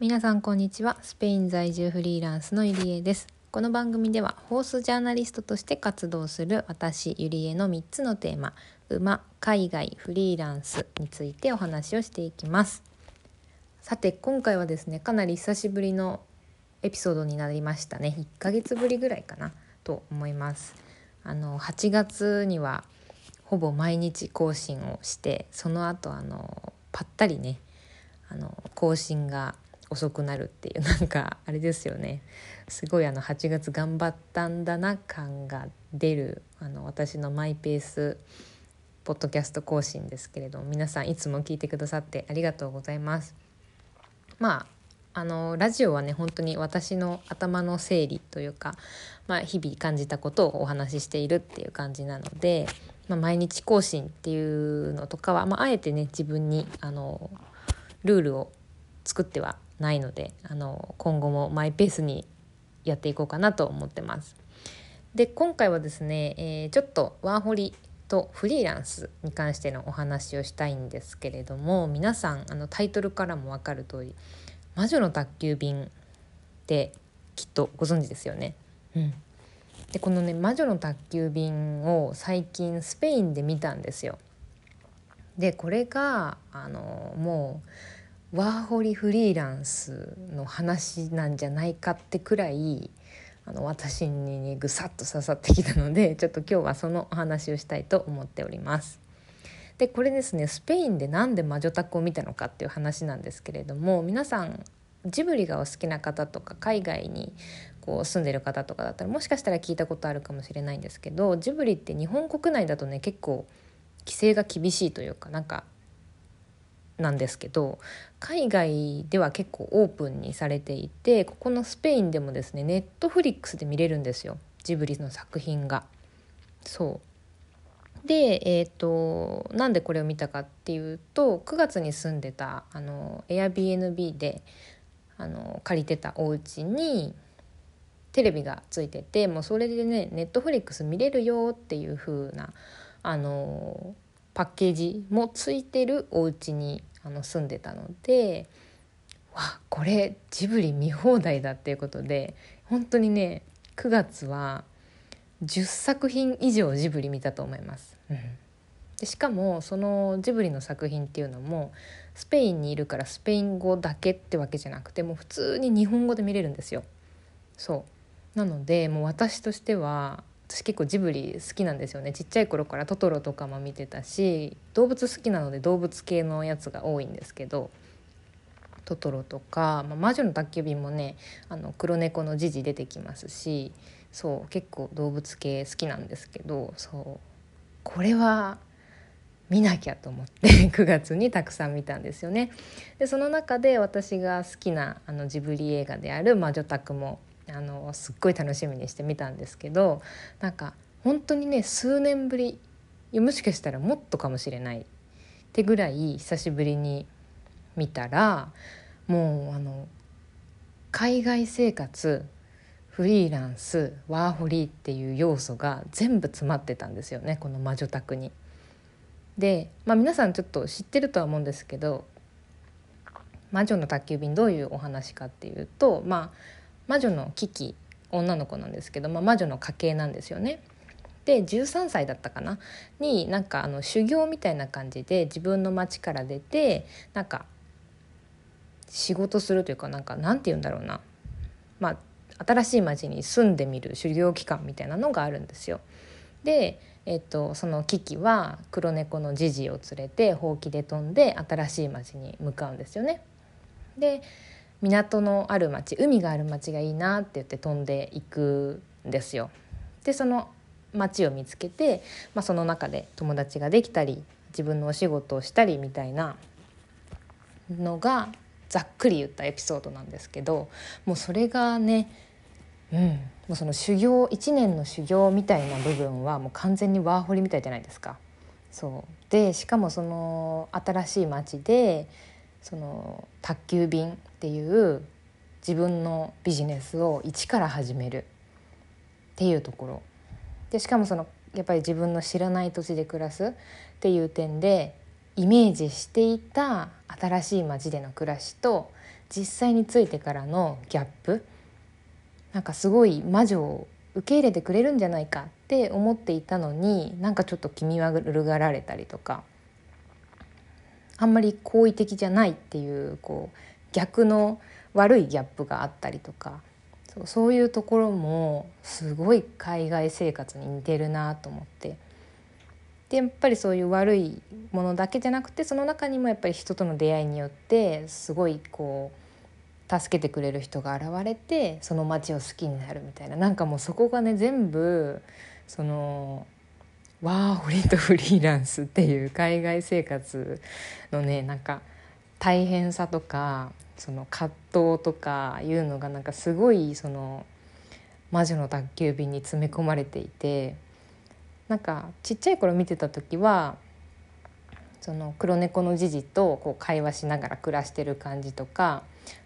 皆さんこんにちは。スペイン在住フリーランスのゆりえです。この番組ではホースジャーナリストとして活動する私ゆりえの3つのテーマ馬海外フリーランスについてお話をしていきます。さて今回はですねかなり久しぶりのエピソードになりましたね。1ヶ月ぶりぐらいかなと思います。あの8月にはほぼ毎日更新をしてその後あのぱったりねあの更新が遅くなるっていうなんかあれですよねすごいあの8月頑張ったんだな感が出るあの私のマイペースポッドキャスト更新ですけれども皆さんいつも聞いてくださってありがとうございます。まああのラジオはね本当に私の頭の整理というか、まあ、日々感じたことをお話ししているっていう感じなので、まあ、毎日更新っていうのとかは、まあ、あえてね自分にあのルールを作ってはないのであの今後もマイペースにやっていこうかなと思ってます。で今回はですね、えー、ちょっとワーホリとフリーランスに関してのお話をしたいんですけれども皆さんあのタイトルからも分かる通り「魔女の宅急便」ってきっとご存知ですよね。うんでこのね「魔女の宅急便」を最近スペインで見たんですよ。でこれがあのもうワーホリフリーランスの話なんじゃないかってくらいあの私にぐさっと刺さってきたので ちょっと今日はそのお話をしたいと思っております。でこれですねスペインで何で魔女宅を見たのかっていう話なんですけれども皆さんジブリがお好きな方とか海外にこう住んでる方とかだったらもしかしたら聞いたことあるかもしれないんですけどジブリって日本国内だとね結構規制が厳しいというかなんかなんですけど海外では結構オープンにされていてここのスペインでもですねネットフリックスで見れるんですよジブリの作品が。そうでえっ、ー、となんでこれを見たかっていうと9月に住んでたあの Airbnb であの借りてたお家にテレビがついててもうそれでねネットフリックス見れるよっていう風なあのパッケージもついてるお家にあの住んでたのでわこれジブリ見放題だっていうことで本当にね9月は10作品以上ジブリ見たと思います。でしかもそのジブリの作品っていうのもスペインにいるからスペイン語だけってわけじゃなくてもう普通に日本語で見れるんですよ。そうなのでもう私としては私結構ジブリ好きなんですよねちっちゃい頃からトトロとかも見てたし動物好きなので動物系のやつが多いんですけどトトロとか、まあ、魔女の宅急便もねあの黒猫のジジ出てきますしそう結構動物系好きなんですけどそうこれは見なきゃと思って 9月にたくさん見たんですよね。でその中で私が好きなあのジブリ映画である「魔女宅」もあのすっごい楽しみにして見たんですけどなんか本当にね数年ぶりもしかしたらもっとかもしれないってぐらい久しぶりに見たらもうあの海外生活フリーランスワーホリーっていう要素が全部詰まってたんですよねこの魔女宅に。で、まあ、皆さんちょっと知ってるとは思うんですけど「魔女の宅急便」どういうお話かっていうと、まあ、魔女のキキ女の子なんですけど、まあ、魔女の家系なんですよね。で13歳だったかな？になんかあの修行みたいな感じで自分の町から出てなんか仕事するというかなんかなんて言うんだろうなまあ新しい町に住んでみる修行期間みたいなのがあるんですよ。でえっと、そのキキは黒猫のジジを連れてほうきで飛んで新しい町に向かうんですよね。で港のある町海がある町がいいなって言って飛んでいくんですよ。でその町を見つけて、まあ、その中で友達ができたり自分のお仕事をしたりみたいなのがざっくり言ったエピソードなんですけどもうそれがねうん、もうその修行1年の修行みたいな部分はもう完全にワーホリみたいじゃないですか。そうでしかもその新しい町でその宅急便っていう自分のビジネスを一から始めるっていうところ。でしかもそのやっぱり自分の知らない土地で暮らすっていう点でイメージしていた新しい街での暮らしと実際についてからのギャップ。なんかすごい魔女を受け入れてくれるんじゃないかって思っていたのになんかちょっと気味悪がられたりとか。あんまり好意的じゃないっていうこう逆の悪いギャップがあったりとかそうそういうところもすごい海外生活に似てるなと思って。でやっぱりそういう悪いものだけじゃなくてその中にもやっぱり人との出会いによってすごいこう助けてくれる人が現れてその街を好きになるみたいな。なんかもうそこがね全部そのワーホリとフリーランスっていう海外生活のねなんか大変さとかその葛藤とかいうのがなんかすごいその魔女の宅急便に詰め込まれていてなんかちっちゃい頃見てた時はその黒猫のジジとこう会話しながら暮らしてる感じとか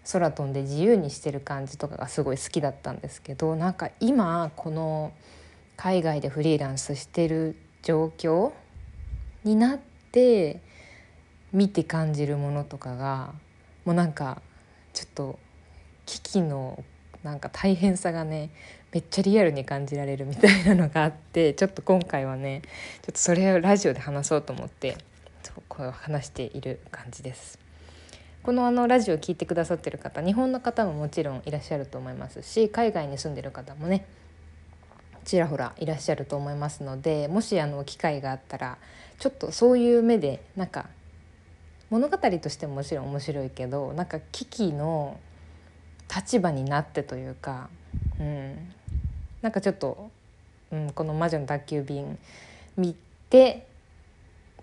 空飛んで自由にしてる感じとかがすごい好きだったんですけどなんか今この海外でフリーランスしてる状況になって見て感じるものとかがもうなんかちょっと危機のなんか大変さがねめっちゃリアルに感じられるみたいなのがあって ちょっと今回はねちょっとそれをラジオで話そうと思ってそう声を話している感じです。このあのラジオを聴いてくださってる方日本の方ももちろんいらっしゃると思いますし海外に住んでる方もねちらほらいらっしゃると思いますのでもしあの機会があったらちょっとそういう目でなんか物語としてももちろん面白いけどなんか危機の立場になってというか、うん、なんかちょっと、うん、この「魔女の宅急便」見て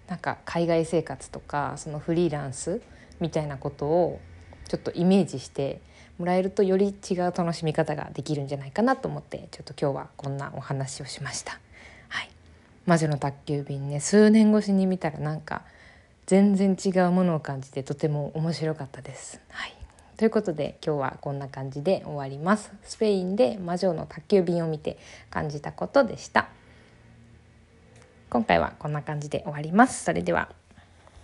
なんか海外生活とかそのフリーランスみたいなことをちょっとイメージしてもらえるとより違う楽しみ方ができるんじゃないかなと思ってちょっと今日はこんなお話をしました。はい、魔女の宅急便ね数年越しに見たらなんか全然違うものを感じてとても面白かったです。はい、ということで今日はこんな感じで終わります。スペインで魔女の宅急便を見て感じたことでした。今回はこんな感じで終わります。それでは